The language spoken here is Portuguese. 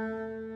Música